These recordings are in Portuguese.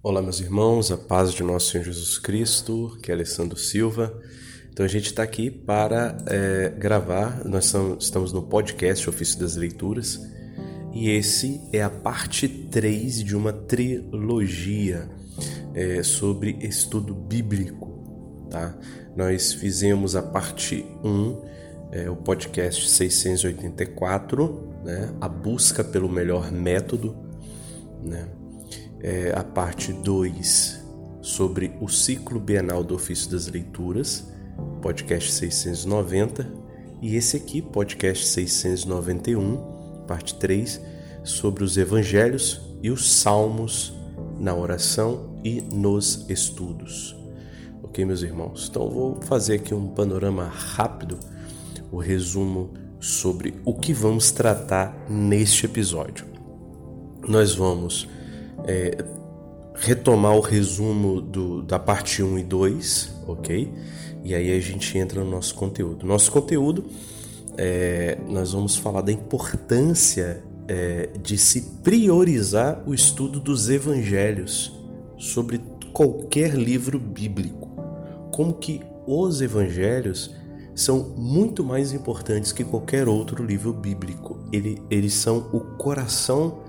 Olá, meus irmãos, a paz de nosso Senhor Jesus Cristo, que é Alessandro Silva. Então a gente está aqui para é, gravar, nós estamos no podcast Ofício das Leituras e esse é a parte 3 de uma trilogia é, sobre estudo bíblico. Tá? Nós fizemos a parte 1, é, o podcast 684, né? a busca pelo melhor método. Né? É, a parte 2 sobre o ciclo bienal do ofício das leituras, podcast 690, e esse aqui, podcast 691, parte 3, sobre os evangelhos e os salmos na oração e nos estudos. Ok, meus irmãos? Então vou fazer aqui um panorama rápido, o resumo sobre o que vamos tratar neste episódio. Nós vamos é, retomar o resumo do, da parte 1 e 2, ok? E aí a gente entra no nosso conteúdo. Nosso conteúdo, é, nós vamos falar da importância é, de se priorizar o estudo dos evangelhos sobre qualquer livro bíblico. Como que os evangelhos são muito mais importantes que qualquer outro livro bíblico. Ele, eles são o coração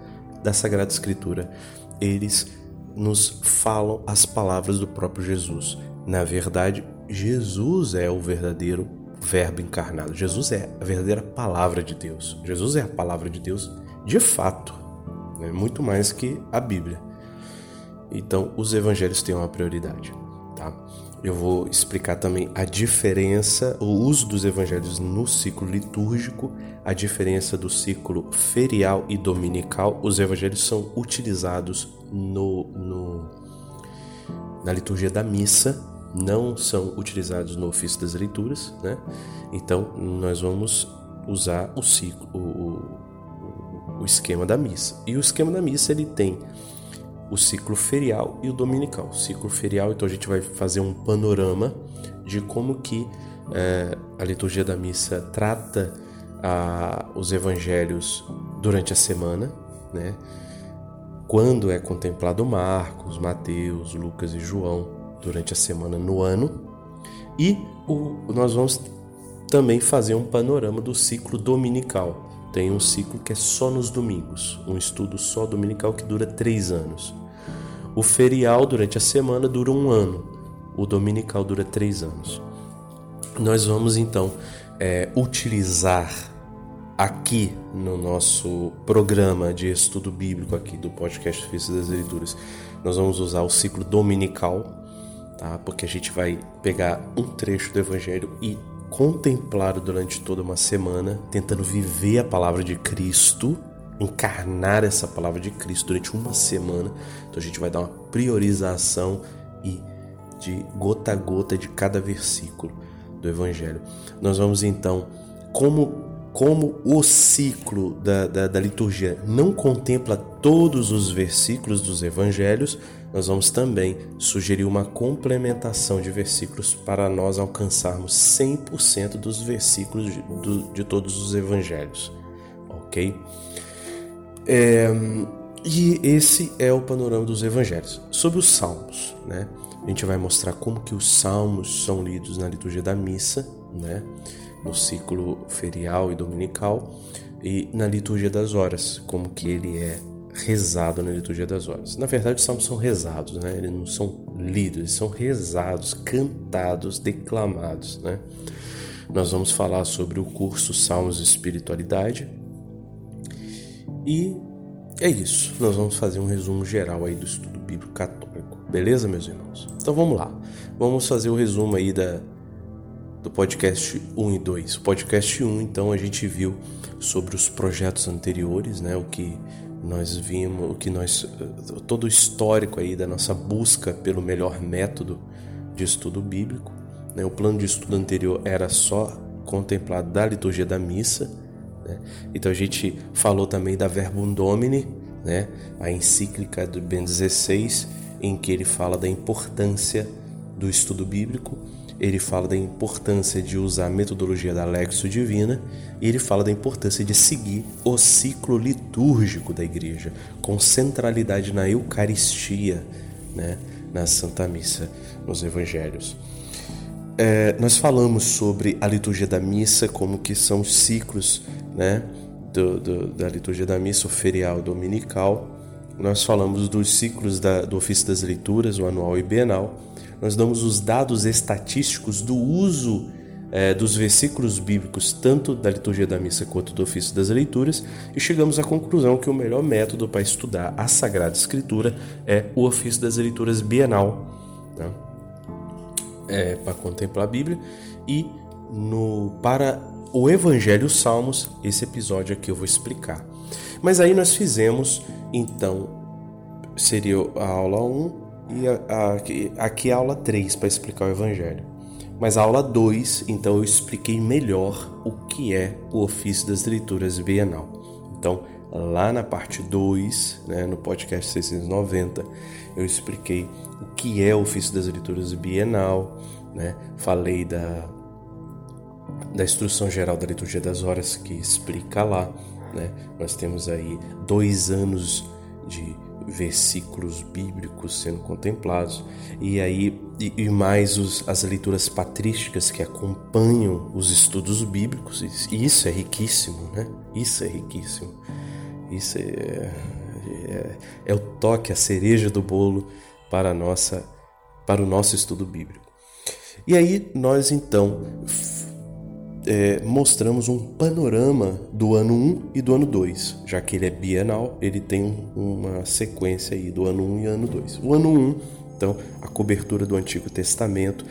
da Sagrada Escritura eles nos falam as palavras do próprio Jesus. Na verdade, Jesus é o verdadeiro Verbo encarnado. Jesus é a verdadeira palavra de Deus. Jesus é a palavra de Deus de fato, né? muito mais que a Bíblia. Então, os evangelhos têm uma prioridade, tá? Eu vou explicar também a diferença, o uso dos evangelhos no ciclo litúrgico, a diferença do ciclo ferial e dominical. Os evangelhos são utilizados no, no, na liturgia da missa, não são utilizados no ofício das leituras, né? Então nós vamos usar o ciclo, o, o, o esquema da missa. E o esquema da missa ele tem o ciclo ferial e o dominical. O ciclo ferial, então a gente vai fazer um panorama de como que é, a liturgia da missa trata a, os evangelhos durante a semana, né? Quando é contemplado Marcos, Mateus, Lucas e João durante a semana no ano. E o, nós vamos também fazer um panorama do ciclo dominical. Tem um ciclo que é só nos domingos, um estudo só dominical que dura três anos. O ferial durante a semana dura um ano, o dominical dura três anos. Nós vamos então é, utilizar aqui no nosso programa de estudo bíblico aqui do podcast Ofício das Leituras, nós vamos usar o ciclo dominical, tá? Porque a gente vai pegar um trecho do Evangelho e contemplar durante toda uma semana, tentando viver a palavra de Cristo encarnar essa palavra de Cristo durante uma semana. Então a gente vai dar uma priorização e de gota a gota de cada versículo do Evangelho. Nós vamos então, como, como o ciclo da, da, da liturgia não contempla todos os versículos dos Evangelhos, nós vamos também sugerir uma complementação de versículos para nós alcançarmos 100% dos versículos de, do, de todos os Evangelhos. Ok? É, e esse é o panorama dos evangelhos. Sobre os salmos, né? A gente vai mostrar como que os salmos são lidos na liturgia da missa, né? No ciclo ferial e dominical e na liturgia das horas, como que ele é rezado na liturgia das horas. Na verdade, os salmos são rezados, né? Eles não são lidos, eles são rezados, cantados, declamados, né? Nós vamos falar sobre o curso Salmos e Espiritualidade, e é isso. Nós vamos fazer um resumo geral aí do estudo bíblico católico. Beleza, meus irmãos? Então vamos lá. Vamos fazer o resumo aí da, do podcast 1 e 2. O podcast 1, então, a gente viu sobre os projetos anteriores, né? O que nós vimos, o que nós todo o histórico aí da nossa busca pelo melhor método de estudo bíblico, né? O plano de estudo anterior era só contemplado da liturgia da missa, né? Então a gente falou também da Verbum Domini, né? a encíclica do Ben 16, em que ele fala da importância do estudo bíblico, ele fala da importância de usar a metodologia da Lexo Divina e ele fala da importância de seguir o ciclo litúrgico da igreja, com centralidade na Eucaristia, né, na Santa Missa, nos Evangelhos. É, nós falamos sobre a liturgia da missa, como que são os ciclos né, do, do, da liturgia da missa, o ferial dominical. Nós falamos dos ciclos da, do ofício das leituras, o anual e bienal. Nós damos os dados estatísticos do uso é, dos versículos bíblicos, tanto da liturgia da missa quanto do ofício das leituras, e chegamos à conclusão que o melhor método para estudar a Sagrada Escritura é o ofício das leituras bienal, né? É, para contemplar a Bíblia, e no, para o Evangelho os Salmos, esse episódio aqui eu vou explicar. Mas aí nós fizemos, então, seria a aula 1 e a, a, aqui, aqui a aula 3 para explicar o Evangelho. Mas a aula 2, então eu expliquei melhor o que é o ofício das leituras bienal. Então, lá na parte 2, né, no podcast 690, eu expliquei o que é o ofício das leituras bienal, né? Falei da da instrução geral da liturgia das horas que explica lá, né? Nós temos aí dois anos de versículos bíblicos sendo contemplados e aí e, e mais os, as leituras patrísticas que acompanham os estudos bíblicos e isso é riquíssimo, né? Isso é riquíssimo. Isso é, é, é o toque, a cereja do bolo para nossa para o nosso estudo bíblico. E aí nós então é, mostramos um panorama do ano 1 e do ano 2. Já que ele é bienal, ele tem uma sequência aí do ano 1 e ano 2. O ano 1, então, a cobertura do Antigo Testamento,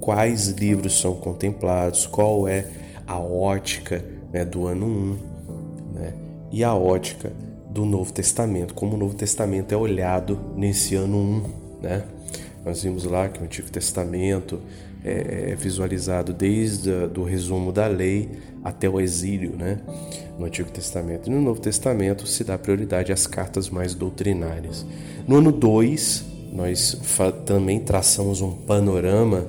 quais livros são contemplados, qual é a ótica né, do ano 1 né, e a ótica do Novo Testamento, como o Novo Testamento é olhado nesse ano 1. Né? Nós vimos lá que o Antigo Testamento é, é visualizado desde o resumo da lei até o exílio, né? No Antigo Testamento. E no Novo Testamento se dá prioridade às cartas mais doutrinárias. No ano 2, nós também traçamos um panorama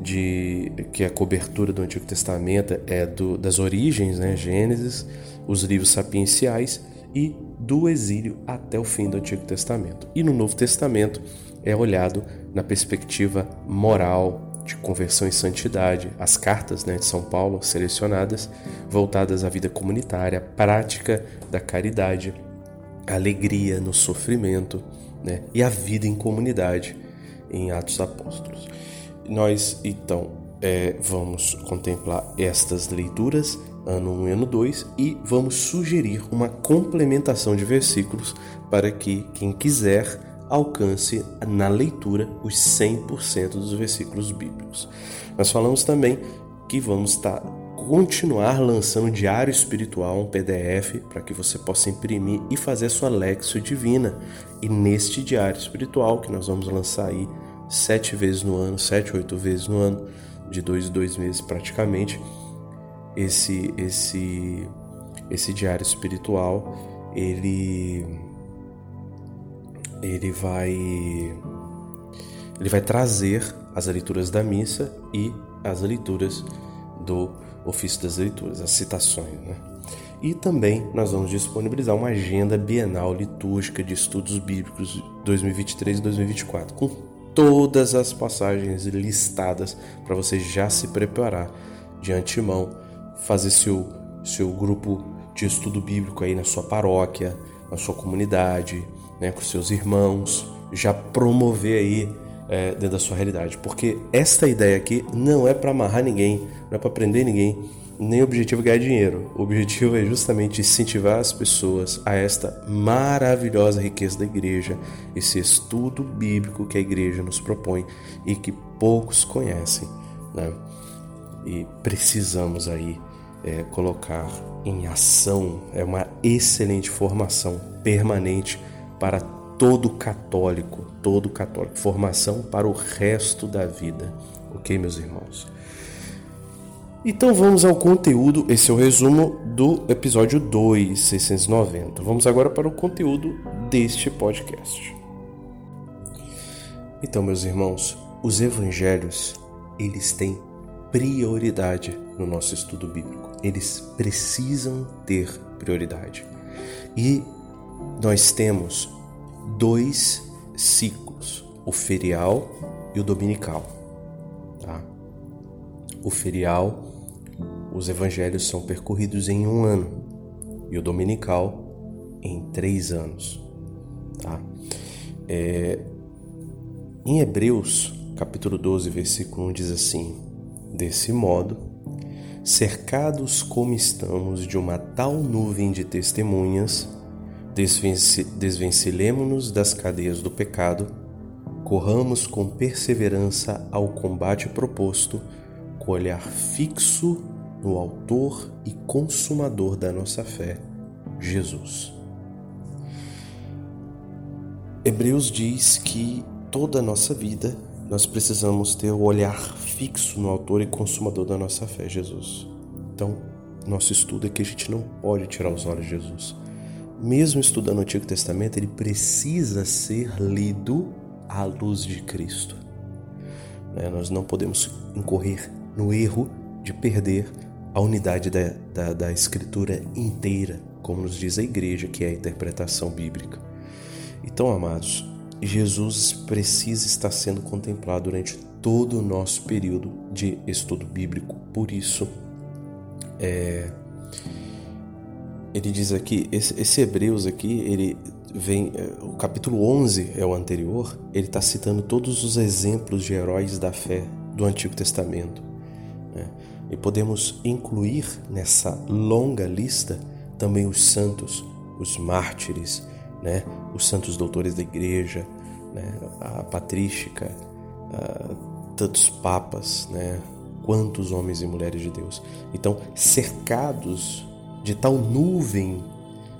de que a cobertura do Antigo Testamento é do, das origens, né? Gênesis, os livros sapienciais e do exílio até o fim do Antigo Testamento. E no Novo Testamento é olhado na perspectiva moral, de conversão e santidade, as cartas né, de São Paulo selecionadas, voltadas à vida comunitária, prática da caridade, alegria no sofrimento né, e a vida em comunidade em Atos Apóstolos. Nós então é, vamos contemplar estas leituras, ano 1 e ano 2, e vamos sugerir uma complementação de versículos para que quem quiser alcance na leitura os 100% dos versículos bíblicos. Nós falamos também que vamos estar continuar lançando diário espiritual, um PDF, para que você possa imprimir e fazer sua Lexio Divina. E neste diário espiritual, que nós vamos lançar aí sete vezes no ano, sete, oito vezes no ano, de dois em dois meses praticamente, esse, esse, esse diário espiritual, ele ele vai ele vai trazer as leituras da missa e as leituras do ofício das leituras, as citações, né? E também nós vamos disponibilizar uma agenda bienal litúrgica de estudos bíblicos 2023 e 2024, com todas as passagens listadas para você já se preparar de antemão, fazer seu, seu grupo de estudo bíblico aí na sua paróquia, na sua comunidade, né, com seus irmãos, já promover aí é, dentro da sua realidade. Porque esta ideia aqui não é para amarrar ninguém, não é para prender ninguém, nem o objetivo é ganhar dinheiro. O objetivo é justamente incentivar as pessoas a esta maravilhosa riqueza da igreja, esse estudo bíblico que a igreja nos propõe e que poucos conhecem. Né? E precisamos aí é, colocar em ação, é uma excelente formação permanente para todo católico, todo católico, formação para o resto da vida. OK, meus irmãos? Então vamos ao conteúdo, esse é o resumo do episódio 2, 690. Vamos agora para o conteúdo deste podcast. Então, meus irmãos, os evangelhos, eles têm prioridade no nosso estudo bíblico. Eles precisam ter prioridade. E nós temos dois ciclos, o ferial e o dominical. Tá? O ferial, os evangelhos são percorridos em um ano e o dominical em três anos. Tá? É, em Hebreus, capítulo 12, versículo 1 diz assim: Desse modo, cercados como estamos de uma tal nuvem de testemunhas, desvence, desvencilemos-nos das cadeias do pecado, corramos com perseverança ao combate proposto, com olhar fixo no Autor e Consumador da nossa fé, Jesus. Hebreus diz que toda a nossa vida nós precisamos ter o olhar fixo no Autor e Consumador da nossa fé, Jesus. Então, nosso estudo é que a gente não pode tirar os olhos de Jesus. Mesmo estudando o Antigo Testamento, ele precisa ser lido à luz de Cristo. Né? Nós não podemos incorrer no erro de perder a unidade da, da, da Escritura inteira, como nos diz a igreja, que é a interpretação bíblica. Então, amados, Jesus precisa estar sendo contemplado durante todo o nosso período de estudo bíblico. Por isso, é, ele diz aqui, esse, esse, Hebreus aqui, ele vem, é, o capítulo 11 é o anterior, ele está citando todos os exemplos de heróis da fé do Antigo Testamento. Né? E podemos incluir nessa longa lista também os santos, os mártires, né? os santos doutores da igreja, né? a patrística, a, tantos papas, né? quantos homens e mulheres de Deus. Então, cercados de tal nuvem,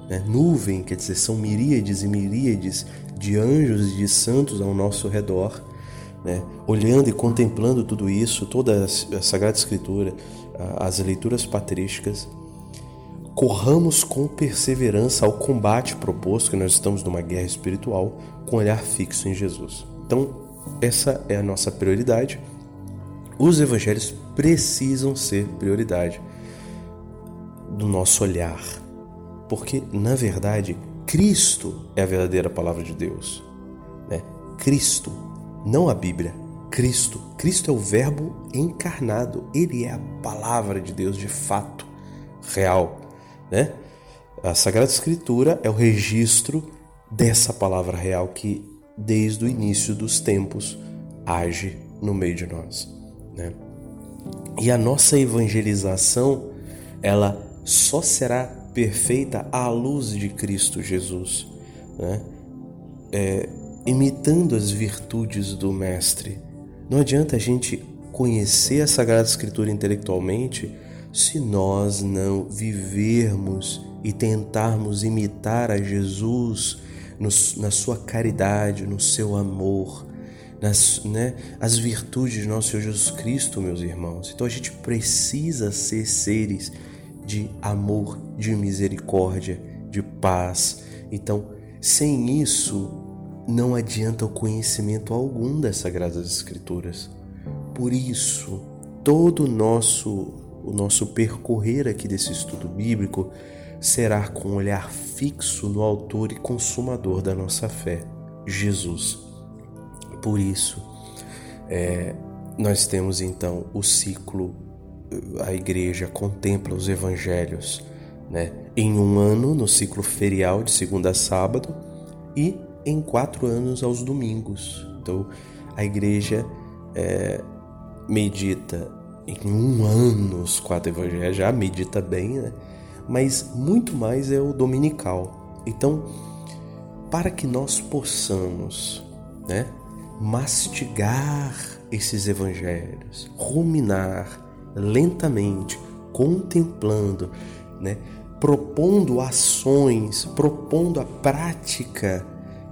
né? nuvem quer dizer, são miríades e miríades de anjos e de santos ao nosso redor, né? olhando e contemplando tudo isso, toda a Sagrada Escritura, as leituras patrísticas, corramos com perseverança ao combate proposto, que nós estamos numa guerra espiritual, com olhar fixo em Jesus. Então, essa é a nossa prioridade. Os evangelhos precisam ser prioridade do nosso olhar, porque na verdade Cristo é a verdadeira palavra de Deus, né? Cristo, não a Bíblia, Cristo. Cristo é o Verbo encarnado. Ele é a palavra de Deus de fato, real né? A Sagrada Escritura é o registro dessa palavra real que, desde o início dos tempos, age no meio de nós. Né? E a nossa evangelização, ela só será perfeita à luz de Cristo Jesus, né? É, imitando as virtudes do Mestre. Não adianta a gente conhecer a Sagrada Escritura intelectualmente se nós não vivermos e tentarmos imitar a Jesus no, na sua caridade, no seu amor, nas né, as virtudes de nosso Senhor Jesus Cristo, meus irmãos. Então a gente precisa ser seres de amor, de misericórdia, de paz. Então, sem isso, não adianta o conhecimento algum das Sagradas Escrituras. Por isso, todo o nosso o nosso percorrer aqui desse estudo bíblico será com um olhar fixo no autor e consumador da nossa fé, Jesus. Por isso, é, nós temos então o ciclo, a igreja contempla os evangelhos né, em um ano, no ciclo ferial de segunda a sábado, e em quatro anos aos domingos. Então, a igreja é, medita em um ano os quatro evangelhos, já medita bem, né? Mas muito mais é o dominical. Então, para que nós possamos, né, mastigar esses evangelhos, ruminar lentamente, contemplando, né, propondo ações, propondo a prática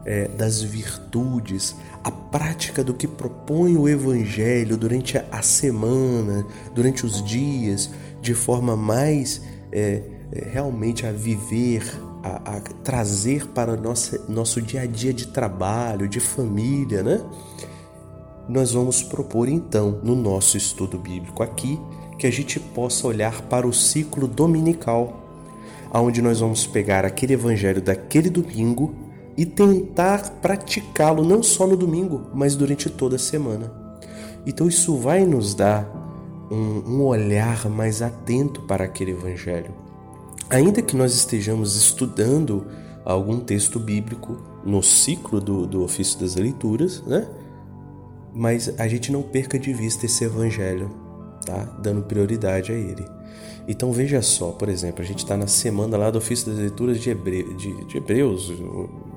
é, das virtudes, a prática do que propõe o Evangelho durante a semana, durante os dias, de forma mais é, é, realmente a viver, a, a, trazer para nossa, nosso dia a dia de trabalho, de família, né? Nós vamos propor então, no nosso estudo bíblico aqui, que a gente possa olhar para o ciclo dominical, onde nós vamos pegar aquele evangelho daquele domingo e tentar praticá-lo não só no domingo, mas durante toda a semana. Então isso vai nos dar um, um olhar mais atento para aquele evangelho. Ainda que nós estejamos estudando algum texto bíblico no ciclo do, do ofício das leituras, né? Mas a gente não perca de vista esse evangelho, tá? Dando prioridade a ele. Então veja só, por exemplo, a gente está na semana lá do ofício das leituras de, Hebre... de, de Hebreus,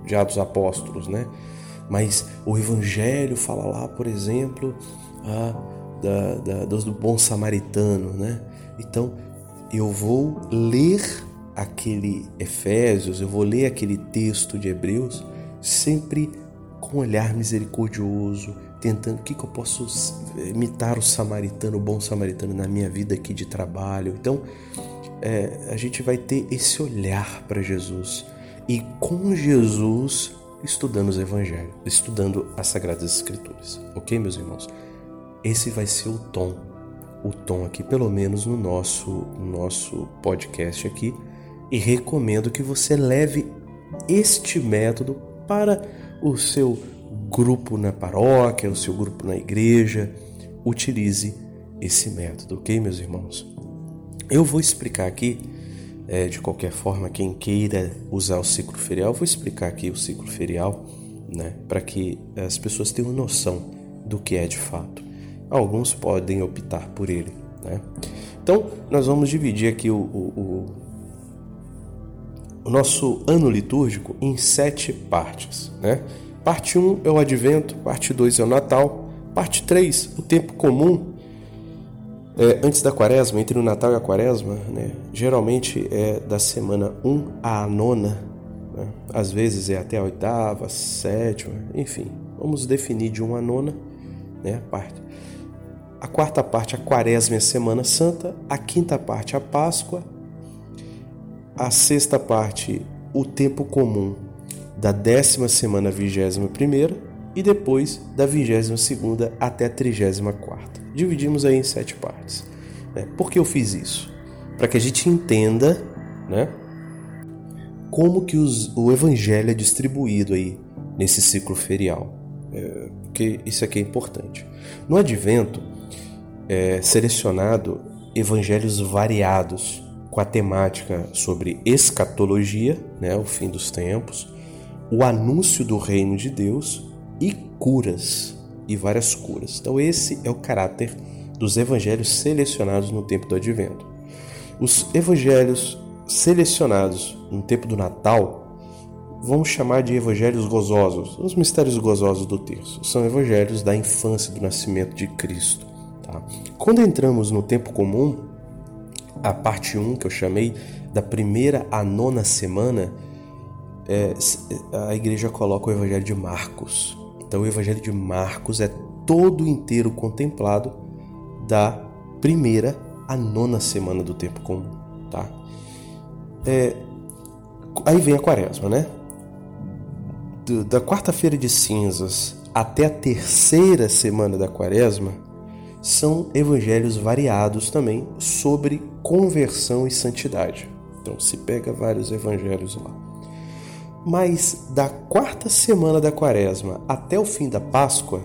de Atos Apóstolos, né? Mas o Evangelho fala lá, por exemplo, a, da, da, do bom samaritano, né? Então eu vou ler aquele Efésios, eu vou ler aquele texto de Hebreus sempre com um olhar misericordioso, tentando o que, que eu posso imitar o samaritano, o bom samaritano na minha vida aqui de trabalho. Então, é, a gente vai ter esse olhar para Jesus e com Jesus estudando os evangelhos, estudando as sagradas escrituras. OK, meus irmãos? Esse vai ser o tom, o tom aqui, pelo menos no nosso nosso podcast aqui, e recomendo que você leve este método para o seu grupo na paróquia, o seu grupo na igreja. Utilize esse método, ok, meus irmãos? Eu vou explicar aqui é, de qualquer forma, quem queira usar o ciclo ferial, vou explicar aqui o ciclo ferial, né, para que as pessoas tenham noção do que é de fato. Alguns podem optar por ele. Né? Então, nós vamos dividir aqui o, o, o, o nosso ano litúrgico em sete partes. Né? Parte 1 é o Advento, parte 2 é o Natal, parte 3, o tempo comum, é, antes da quaresma, entre o Natal e a quaresma, né, geralmente é da semana 1 à nona, né, às vezes é até a oitava, sétima, enfim, vamos definir de 1 à nona, né, a parte. A quarta parte, a quaresma é a Semana Santa, a quinta parte, a Páscoa, a sexta parte, o tempo comum da décima semana, vigésima primeira, e depois da vigésima segunda até a trigésima quarta dividimos aí em sete partes. Né? Por que eu fiz isso? Para que a gente entenda né, como que os, o evangelho é distribuído aí nesse ciclo ferial. É, porque isso aqui é importante. No advento, é selecionado evangelhos variados com a temática sobre escatologia, né, o fim dos tempos, o anúncio do reino de Deus e curas e várias curas. Então, esse é o caráter dos evangelhos selecionados no tempo do advento. Os evangelhos selecionados no tempo do Natal vamos chamar de evangelhos gozosos, os mistérios gozosos do terço. São evangelhos da infância do nascimento de Cristo. Tá? Quando entramos no tempo comum, a parte 1 que eu chamei da primeira à nona semana, é, a igreja coloca o evangelho de Marcos. Então, o Evangelho de Marcos é todo inteiro contemplado da primeira à nona semana do tempo comum, tá? É, aí vem a quaresma, né? Da quarta-feira de cinzas até a terceira semana da quaresma são evangelhos variados também sobre conversão e santidade. Então se pega vários evangelhos lá. Mas da quarta semana da quaresma até o fim da Páscoa,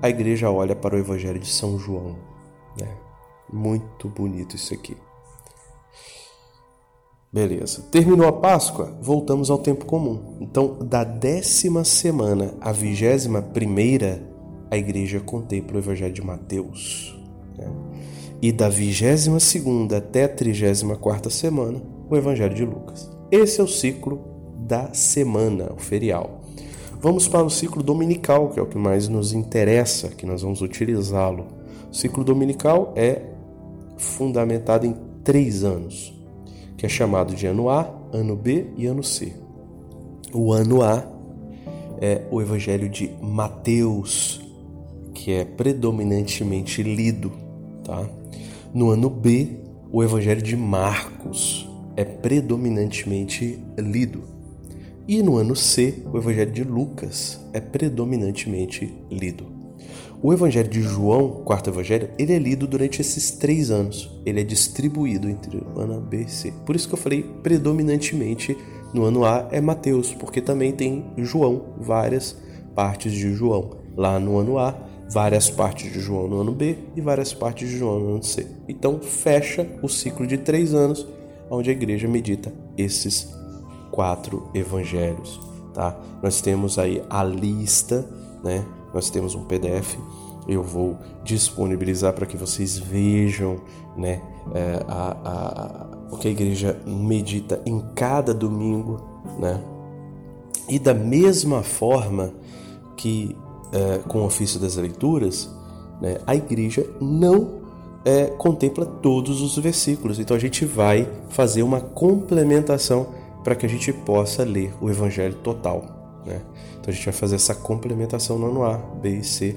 a igreja olha para o Evangelho de São João. Né? Muito bonito isso aqui. Beleza. Terminou a Páscoa, voltamos ao tempo comum. Então, da décima semana à vigésima primeira, a igreja contempla o Evangelho de Mateus. Né? E da vigésima segunda até a trigésima quarta semana, o Evangelho de Lucas. Esse é o ciclo da semana, o ferial. Vamos para o ciclo dominical, que é o que mais nos interessa, que nós vamos utilizá-lo. O ciclo dominical é fundamentado em três anos, que é chamado de ano A, ano B e ano C. O ano A é o Evangelho de Mateus, que é predominantemente lido, tá? No ano B, o Evangelho de Marcos é predominantemente lido. E no ano C, o Evangelho de Lucas é predominantemente lido. O Evangelho de João, quarto Evangelho, ele é lido durante esses três anos. Ele é distribuído entre o ano B e C. Por isso que eu falei predominantemente no ano A é Mateus, porque também tem João, várias partes de João. Lá no ano A, várias partes de João no ano B e várias partes de João no ano C. Então fecha o ciclo de três anos, onde a igreja medita esses quatro evangelhos. Tá? Nós temos aí a lista, né? nós temos um PDF eu vou disponibilizar para que vocês vejam né, é, a, a, o que a igreja medita em cada domingo. Né? E da mesma forma que é, com o ofício das leituras, né, a igreja não é, contempla todos os versículos. Então a gente vai fazer uma complementação para que a gente possa ler o evangelho total. Né? Então a gente vai fazer essa complementação no ano A, B e C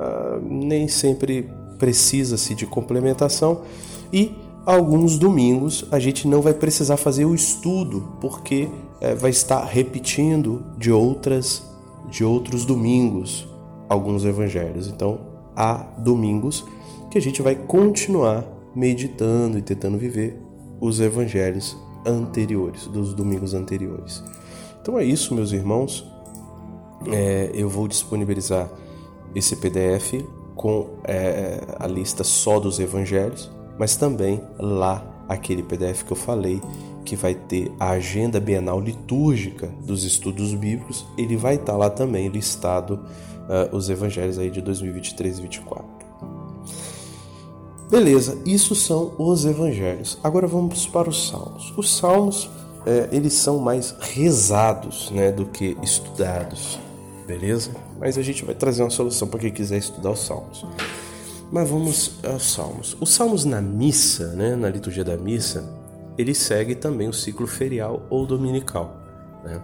ah, nem sempre precisa-se de complementação e alguns domingos a gente não vai precisar fazer o estudo porque é, vai estar repetindo de outras de outros domingos alguns evangelhos. Então há domingos que a gente vai continuar meditando e tentando viver os evangelhos anteriores, dos domingos anteriores. Então é isso, meus irmãos. É, eu vou disponibilizar esse PDF com é, a lista só dos evangelhos, mas também lá aquele PDF que eu falei que vai ter a agenda bienal litúrgica dos estudos bíblicos, ele vai estar lá também listado uh, os evangelhos aí de 2023 e 2024. Beleza, isso são os evangelhos. Agora vamos para os salmos. Os salmos é, eles são mais rezados né, do que estudados beleza? Mas a gente vai trazer uma solução para quem quiser estudar os Salmos. Mas vamos aos Salmos. Os Salmos na missa, né, na liturgia da missa, ele segue também o ciclo ferial ou dominical, né?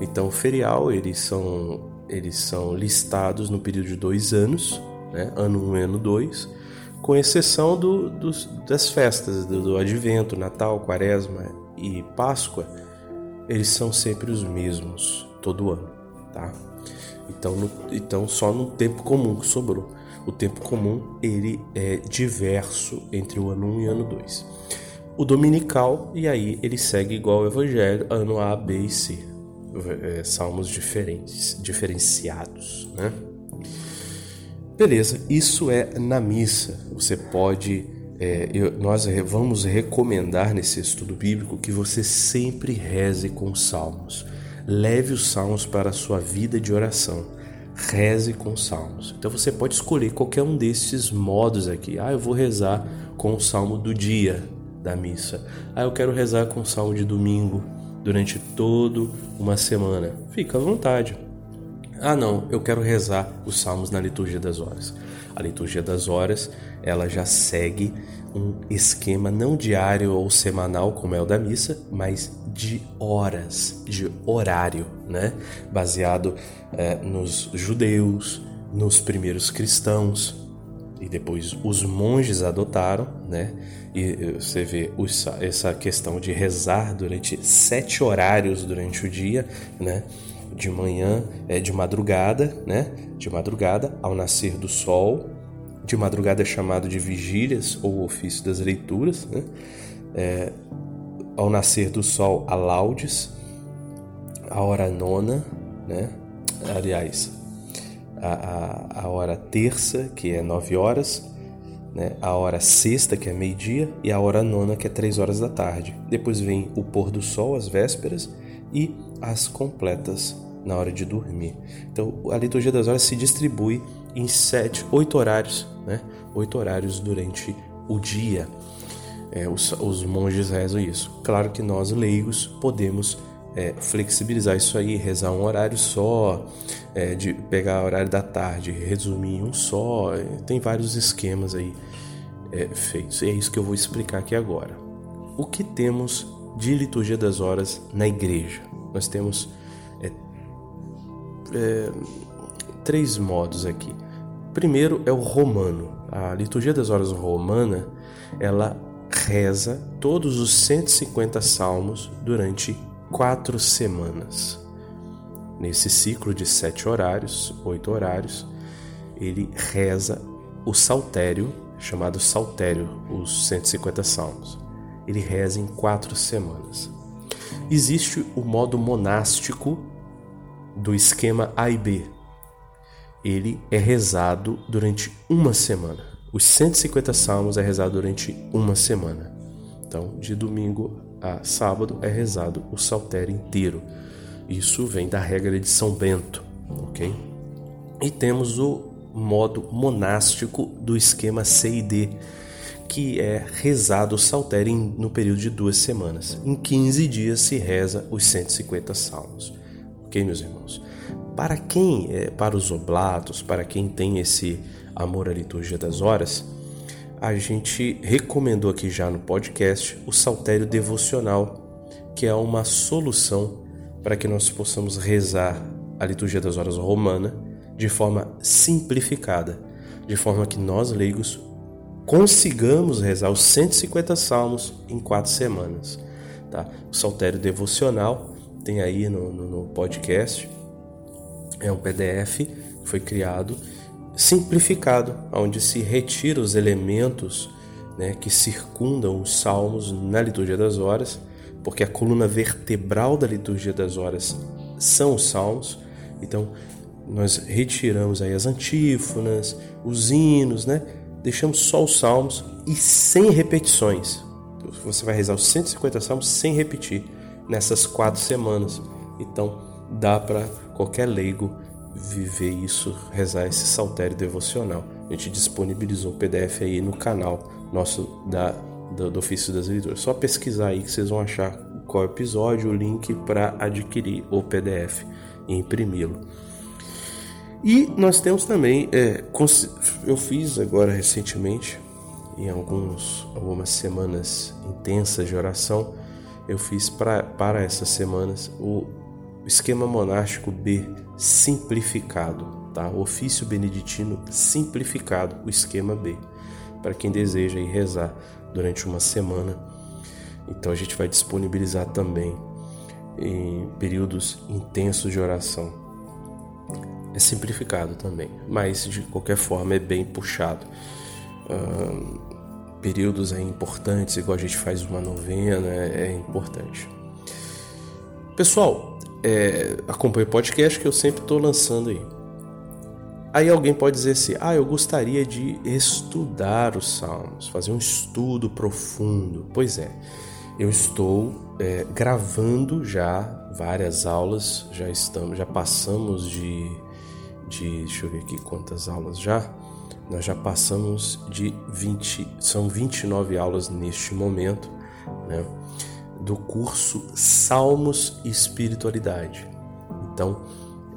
Então, o ferial, eles são, eles são listados no período de dois anos, né? ano 1 um, e ano 2, com exceção do, dos, das festas do, do Advento, Natal, Quaresma e Páscoa, eles são sempre os mesmos todo ano, tá? Então, no, então só no tempo comum que sobrou. O tempo comum ele é diverso entre o ano 1 e o ano 2. O dominical, e aí ele segue igual ao evangelho, ano A, B e C. É, salmos diferentes, diferenciados, né? Beleza, isso é na missa. Você pode, é, eu, nós vamos recomendar nesse estudo bíblico que você sempre reze com salmos. Leve os salmos para a sua vida de oração. Reze com salmos. Então você pode escolher qualquer um desses modos aqui. Ah, eu vou rezar com o salmo do dia da missa. Ah, eu quero rezar com o salmo de domingo durante toda uma semana. Fica à vontade. Ah, não, eu quero rezar os salmos na liturgia das horas. A liturgia das horas, ela já segue um esquema não diário ou semanal como é o da missa, mas de horas, de horário, né? Baseado é, nos judeus, nos primeiros cristãos e depois os monges adotaram, né? E você vê essa questão de rezar durante sete horários durante o dia, né? De manhã, é, de madrugada, né? De madrugada ao nascer do sol, de madrugada é chamado de vigílias ou ofício das leituras, né? É, ao nascer do sol a laudes, a hora nona, né? aliás, a, a, a hora terça, que é nove horas, né? a hora sexta, que é meio-dia, e a hora nona, que é três horas da tarde. Depois vem o pôr do sol, as vésperas, e as completas na hora de dormir. Então, a liturgia das horas se distribui em sete, oito horários, né? Oito horários durante o dia. É, os, os, monges rezam isso. Claro que nós, leigos, podemos é, flexibilizar isso aí, rezar um horário só, é, de pegar o horário da tarde, resumir um só. É, tem vários esquemas aí é, feitos. E é isso que eu vou explicar aqui agora. O que temos de liturgia das horas na igreja? Nós temos é, três modos aqui. Primeiro é o romano. A liturgia das horas romana, ela reza todos os 150 salmos durante quatro semanas. Nesse ciclo de sete horários, oito horários, ele reza o saltério, chamado saltério, os 150 salmos. Ele reza em quatro semanas. Existe o modo monástico do esquema A e B. Ele é rezado durante uma semana. Os 150 salmos é rezado durante uma semana. Então, de domingo a sábado é rezado o saltério inteiro. Isso vem da regra de São Bento, ok? E temos o modo monástico do esquema C e D, que é rezado o saltério no período de duas semanas. Em 15 dias se reza os 150 salmos. Ok, meus irmãos? Para quem, é, para os oblatos, para quem tem esse amor à liturgia das horas, a gente recomendou aqui já no podcast o saltério devocional, que é uma solução para que nós possamos rezar a liturgia das horas romana de forma simplificada, de forma que nós leigos consigamos rezar os 150 salmos em quatro semanas. Tá? O saltério devocional tem aí no, no, no podcast. É um PDF que foi criado simplificado, onde se retira os elementos né, que circundam os salmos na liturgia das horas, porque a coluna vertebral da liturgia das horas são os salmos. Então, nós retiramos aí as antífonas, os hinos, né? Deixamos só os salmos e sem repetições. Você vai rezar os 150 salmos sem repetir nessas quatro semanas. Então, dá para qualquer leigo viver isso, rezar esse saltério devocional. A gente disponibilizou o PDF aí no canal nosso da, do, do Ofício das Leituras. Só pesquisar aí que vocês vão achar qual episódio, o link para adquirir o PDF e imprimi-lo. E nós temos também, é, eu fiz agora recentemente, em alguns, algumas semanas intensas de oração, eu fiz pra, para essas semanas o esquema monástico B simplificado, tá? O ofício beneditino simplificado, o esquema B, para quem deseja ir rezar durante uma semana. Então a gente vai disponibilizar também em períodos intensos de oração. É simplificado também, mas de qualquer forma é bem puxado períodos é importantes, igual a gente faz uma novena, é importante. Pessoal, é, acompanhe o podcast que eu sempre estou lançando aí. Aí alguém pode dizer assim: ah, eu gostaria de estudar os Salmos, fazer um estudo profundo. Pois é, eu estou é, gravando já várias aulas, já estamos, já passamos de, de, deixa eu ver aqui quantas aulas já. Nós já passamos de 20, são 29 aulas neste momento, né, do curso Salmos e Espiritualidade. Então,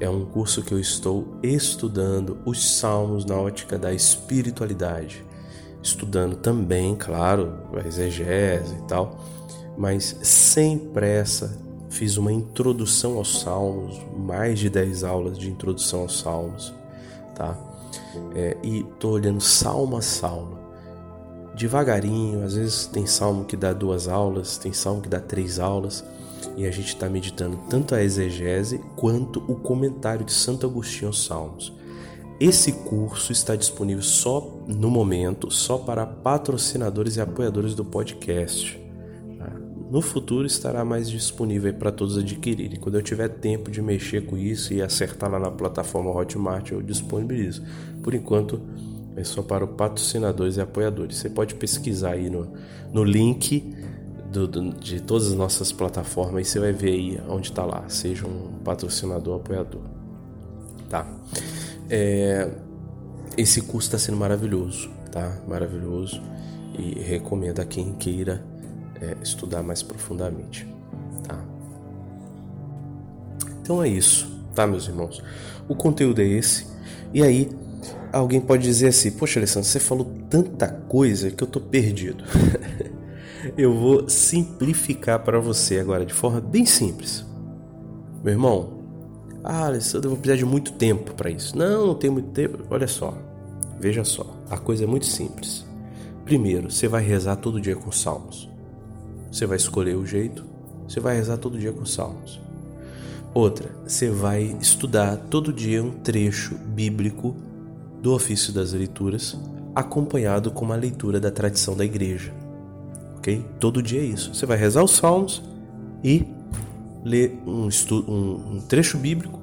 é um curso que eu estou estudando os salmos na ótica da espiritualidade, estudando também, claro, a exegese e tal, mas sem pressa. Fiz uma introdução aos salmos, mais de 10 aulas de introdução aos salmos, tá? é, e estou olhando salmo a salmo, devagarinho. Às vezes tem salmo que dá duas aulas, tem salmo que dá três aulas, e a gente está meditando tanto a exegese quanto o comentário de Santo Agostinho aos Salmos. Esse curso está disponível só no momento, só para patrocinadores e apoiadores do podcast. No futuro estará mais disponível para todos adquirirem. Quando eu tiver tempo de mexer com isso e acertar lá na plataforma Hotmart, eu disponibilizo. Por enquanto, é só para os patrocinadores e apoiadores. Você pode pesquisar aí no, no link do, do, de todas as nossas plataformas e você vai ver aí onde está lá. Seja um patrocinador apoiador. Tá? É, esse curso está sendo maravilhoso, tá? Maravilhoso. E recomendo a quem queira é, estudar mais profundamente. Tá? Então é isso, tá, meus irmãos? O conteúdo é esse. E aí, alguém pode dizer assim: Poxa, Alessandro, você falou tanta coisa que eu tô perdido. eu vou simplificar para você agora de forma bem simples. Meu irmão, ah, Alessandro, eu vou precisar de muito tempo para isso. Não, não tem muito tempo. Olha só, veja só, a coisa é muito simples. Primeiro, você vai rezar todo dia com salmos. Você vai escolher o jeito, você vai rezar todo dia com salmos. Outra, você vai estudar todo dia um trecho bíblico do ofício das leituras, acompanhado com uma leitura da tradição da igreja. Ok? Todo dia é isso. Você vai rezar os salmos e ler um, um, um trecho bíblico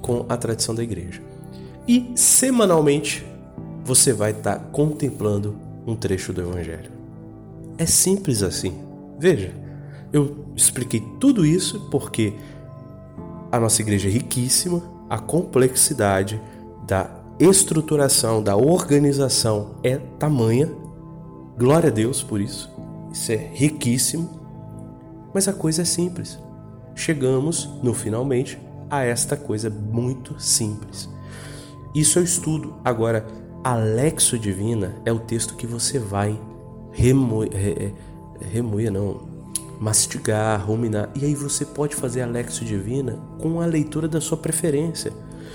com a tradição da igreja. E semanalmente você vai estar tá contemplando um trecho do Evangelho. É simples assim. Veja, eu expliquei tudo isso porque a nossa igreja é riquíssima, a complexidade da estruturação, da organização é tamanha. Glória a Deus por isso. Isso é riquíssimo. Mas a coisa é simples. Chegamos no finalmente a esta coisa muito simples. Isso eu estudo. Agora, a Lexo Divina é o texto que você vai remoer, re, remoer não, mastigar, ruminar. E aí você pode fazer a Lexo Divina com a leitura da sua preferência.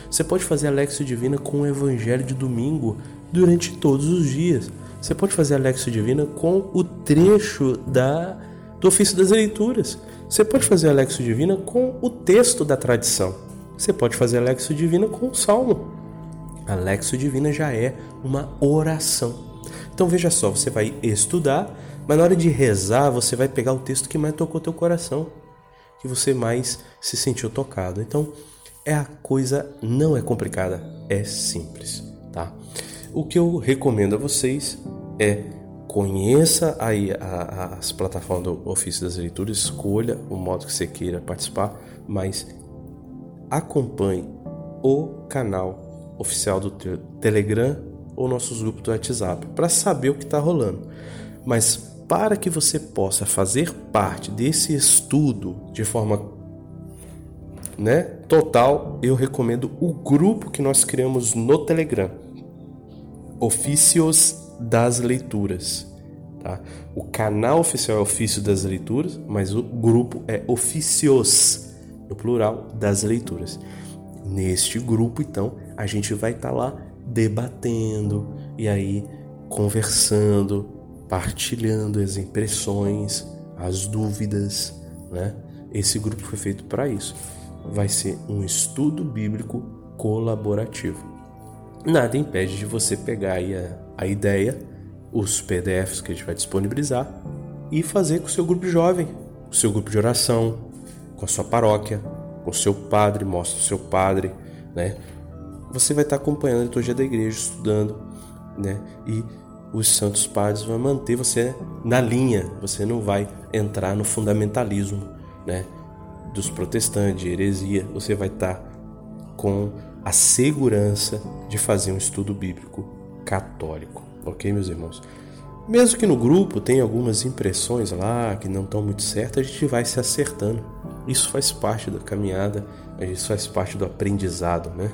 Você pode fazer a Lexo Divina com o Evangelho de domingo durante todos os dias. Você pode fazer a Lexo Divina com o trecho da, do ofício das leituras. Você pode fazer a Lexo Divina com o texto da tradição. Você pode fazer a Lexo Divina com o salmo. A Lexo Divina já é uma oração. Então veja só, você vai estudar, mas na hora de rezar, você vai pegar o texto que mais tocou teu coração, que você mais se sentiu tocado. Então, é a coisa não é complicada, é simples, tá? O que eu recomendo a vocês é conheça aí as plataformas do Ofício das Leituras, escolha o modo que você queira participar, mas acompanhe o canal oficial do Telegram ou nossos grupos do WhatsApp para saber o que está rolando. Mas para que você possa fazer parte desse estudo de forma né, total, eu recomendo o grupo que nós criamos no Telegram, Ofícios das leituras. Tá? O canal oficial é Ofício das Leituras, mas o grupo é Ofícios, no plural, das leituras. Neste grupo, então, a gente vai estar tá lá debatendo e aí conversando, partilhando as impressões, as dúvidas, né? Esse grupo foi feito para isso. Vai ser um estudo bíblico colaborativo nada impede de você pegar aí a, a ideia, os PDFs que a gente vai disponibilizar e fazer com o seu grupo jovem, com o seu grupo de oração, com a sua paróquia, com o seu padre, mostra o seu padre, né? Você vai estar acompanhando a liturgia da igreja, estudando, né? E os santos padres vão manter você na linha, você não vai entrar no fundamentalismo, né? Dos protestantes, de heresia, você vai estar com a segurança de fazer um estudo bíblico católico, ok, meus irmãos? Mesmo que no grupo tenha algumas impressões lá que não estão muito certas, a gente vai se acertando. Isso faz parte da caminhada, isso faz parte do aprendizado, né?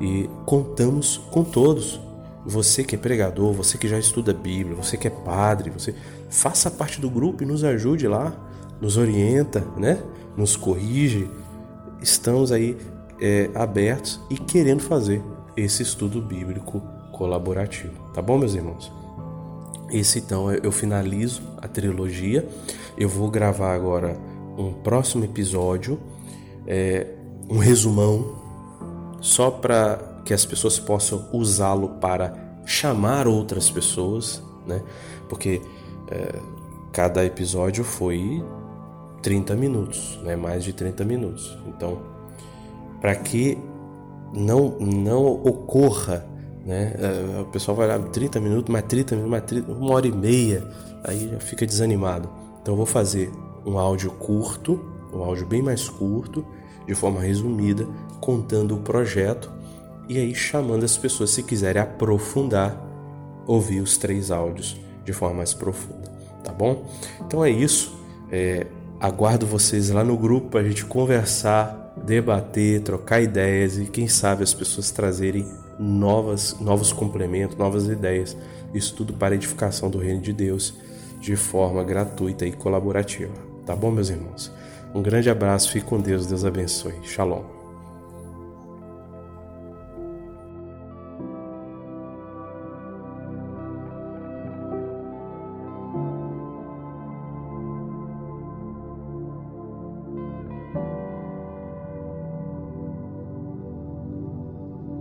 E contamos com todos. Você que é pregador, você que já estuda a Bíblia, você que é padre, você faça parte do grupo e nos ajude lá, nos orienta, né? Nos corrige. Estamos aí é, abertos e querendo fazer esse estudo bíblico colaborativo. Tá bom, meus irmãos? Esse então eu finalizo a trilogia. Eu vou gravar agora um próximo episódio, é, um resumão, só para que as pessoas possam usá-lo para chamar outras pessoas, né? Porque é, cada episódio foi 30 minutos, né? Mais de 30 minutos. Então para que não, não ocorra, né? É, o pessoal vai lá 30 minutos, mais 30 minutos, mais 30, uma hora e meia, aí já fica desanimado. Então eu vou fazer um áudio curto, um áudio bem mais curto, de forma resumida, contando o projeto e aí chamando as pessoas se quiserem aprofundar, ouvir os três áudios de forma mais profunda, tá bom? Então é isso. É, aguardo vocês lá no grupo para a gente conversar debater, trocar ideias e quem sabe as pessoas trazerem novas, novos complementos, novas ideias. Isso tudo para a edificação do reino de Deus de forma gratuita e colaborativa. Tá bom, meus irmãos? Um grande abraço, fique com Deus, Deus abençoe. Shalom.